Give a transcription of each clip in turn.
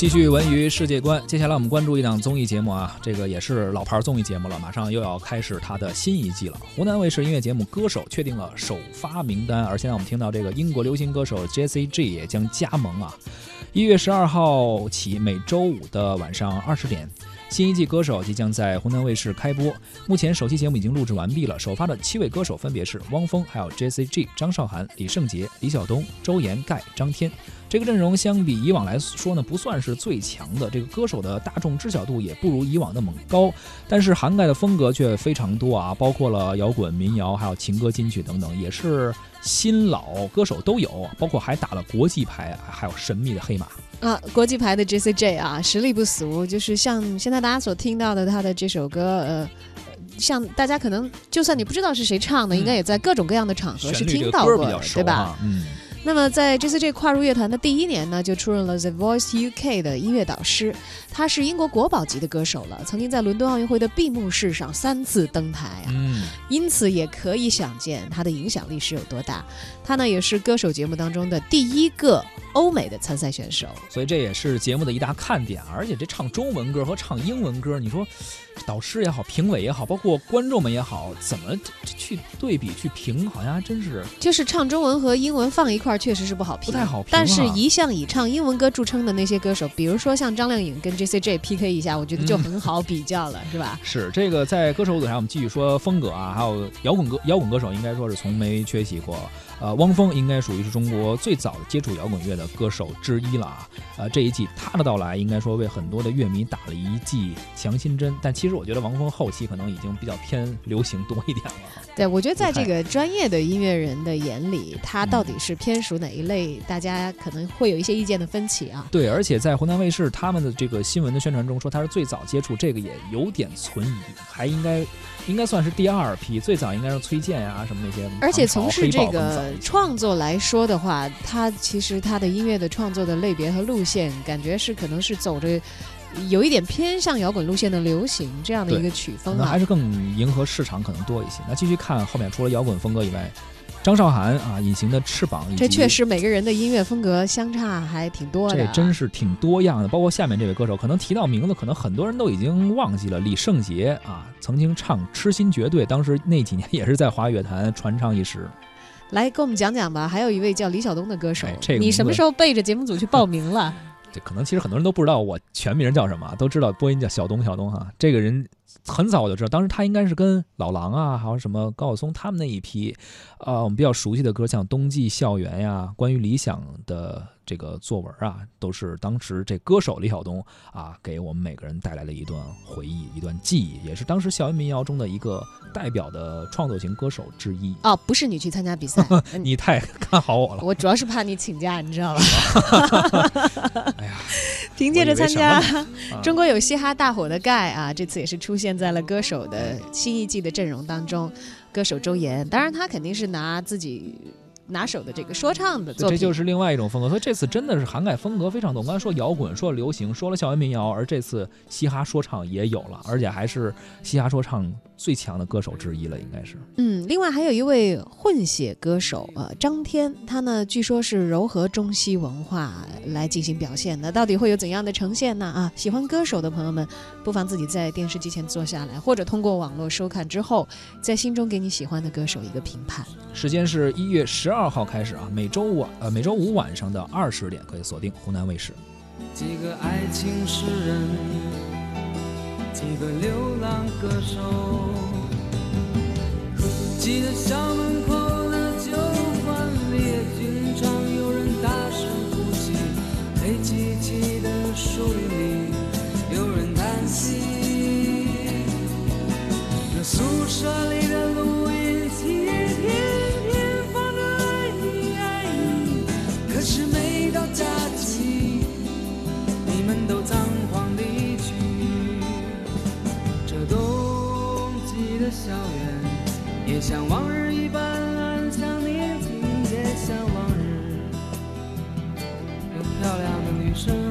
继续文娱世界观，接下来我们关注一档综艺节目啊，这个也是老牌综艺节目了，马上又要开始它的新一季了。湖南卫视音乐节目《歌手》确定了首发名单，而现在我们听到这个英国流行歌手 Jessie J 也将加盟啊。一月十二号起，每周五的晚上二十点，新一季《歌手》即将在湖南卫视开播。目前首期节目已经录制完毕了，首发的七位歌手分别是汪峰、还有 Jessie J、张韶涵、李圣杰、李晓东、周岩、盖、张天。这个阵容相比以往来说呢，不算是最强的。这个歌手的大众知晓度也不如以往那么高，但是涵盖的风格却非常多啊，包括了摇滚、民谣，还有情歌、金曲等等，也是新老歌手都有，包括还打了国际牌，还有神秘的黑马啊，国际牌的 J C J 啊，实力不俗，就是像现在大家所听到的他的这首歌，呃，像大家可能就算你不知道是谁唱的，应该也在各种各样的场合是听到过，对吧？嗯。那么，在 J.C.J 跨入乐坛的第一年呢，就出任了 The Voice UK 的音乐导师。他是英国国宝级的歌手了，曾经在伦敦奥运会的闭幕式上三次登台啊，因此也可以想见他的影响力是有多大。他呢，也是歌手节目当中的第一个欧美的参赛选手，所以这也是节目的一大看点。而且这唱中文歌和唱英文歌，你说导师也好，评委也好，包括观众们也好，怎么去对比去评，好像还真是就是唱中文和英文放一块儿。确实是不好评，不太好评。但是，一向以唱英文歌著称的那些歌手，比如说像张靓颖跟 J C J P K 一下，我觉得就很好比较了，是吧？是这个在歌手舞台上，我们继续说风格啊，还有摇滚歌，摇滚歌手应该说是从没缺席过。呃，汪峰应该属于是中国最早接触摇滚乐的歌手之一了啊。呃，这一季他的到来，应该说为很多的乐迷打了一剂强心针。但其实我觉得王峰后期可能已经比较偏流行多一点了。对，我觉得在这个专业的音乐人的眼里，他到底是偏属哪一类，大家可能会有一些意见的分歧啊。对，而且在湖南卫视他们的这个新闻的宣传中说他是最早接触这个，也有点存疑，还应该应该算是第二批，最早应该是崔健呀什么那些。而且从事这个创作来说的话，他其实他的音乐的创作的类别和路线，感觉是可能是走着。有一点偏向摇滚路线的流行这样的一个曲风啊，还是更迎合市场可能多一些。那继续看后面，除了摇滚风格以外，张韶涵啊，《隐形的翅膀》，这确实每个人的音乐风格相差还挺多的，这真是挺多样的。包括下面这位歌手，可能提到名字，可能很多人都已经忘记了。李圣杰啊，曾经唱《痴心绝对》，当时那几年也是在华语乐坛传唱一时。来给我们讲讲吧。还有一位叫李晓东的歌手，这你什么时候背着节目组去报名了？这可能其实很多人都不知道我全名叫什么，都知道播音叫小东小东哈。这个人很早我就知道，当时他应该是跟老狼啊，还有什么高晓松他们那一批，呃，我们比较熟悉的歌，像《冬季校园》呀，关于理想的。这个作文啊，都是当时这歌手李晓东啊，给我们每个人带来了一段回忆，一段记忆，也是当时校园民谣中的一个代表的创作型歌手之一。哦，不是你去参加比赛，你太看好我了。我主要是怕你请假，你知道吧？哎呀，凭借着参加中国有嘻哈大火的盖啊，这次也是出现在了歌手的新一季的阵容当中。歌手周岩，当然他肯定是拿自己。拿手的这个说唱的作品，这就是另外一种风格。所以这次真的是涵盖风格非常多。我刚才说摇滚，说了流行，说了校园民谣，而这次嘻哈说唱也有了，而且还是嘻哈说唱。最强的歌手之一了，应该是。嗯，另外还有一位混血歌手，呃，张天，他呢据说是糅合中西文化来进行表现的，到底会有怎样的呈现呢？啊，喜欢歌手的朋友们，不妨自己在电视机前坐下来，或者通过网络收看之后，在心中给你喜欢的歌手一个评判。时间是一月十二二号开始啊，每周五呃每周五晚上的二十点可以锁定湖南卫视。几个爱情诗人。几个流浪歌手，记得校门口的酒馆里，也经常有人大声呼吸；黑漆漆的树林里，有人叹息。那宿舍里的录可是每到假期，你们都仓皇离去。这冬季的校园也像往日一般安详宁静，也像往日有漂亮的女生，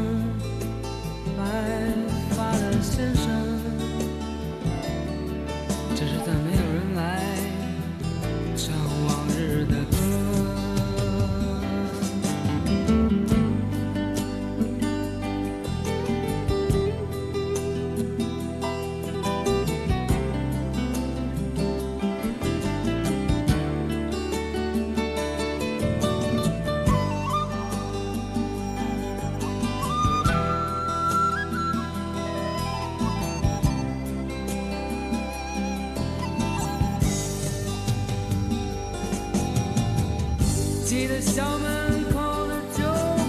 记得校门口的酒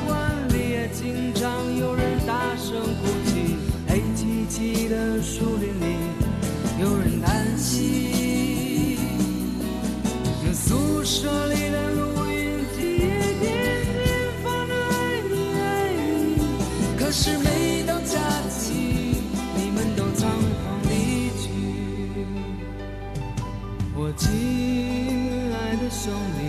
馆里，也经常有人大声哭泣。黑漆漆的树林里，有人叹息。宿舍里的录音机也天天放着爱你爱你，可是每到假期，你们都仓皇离去。我亲爱的兄弟，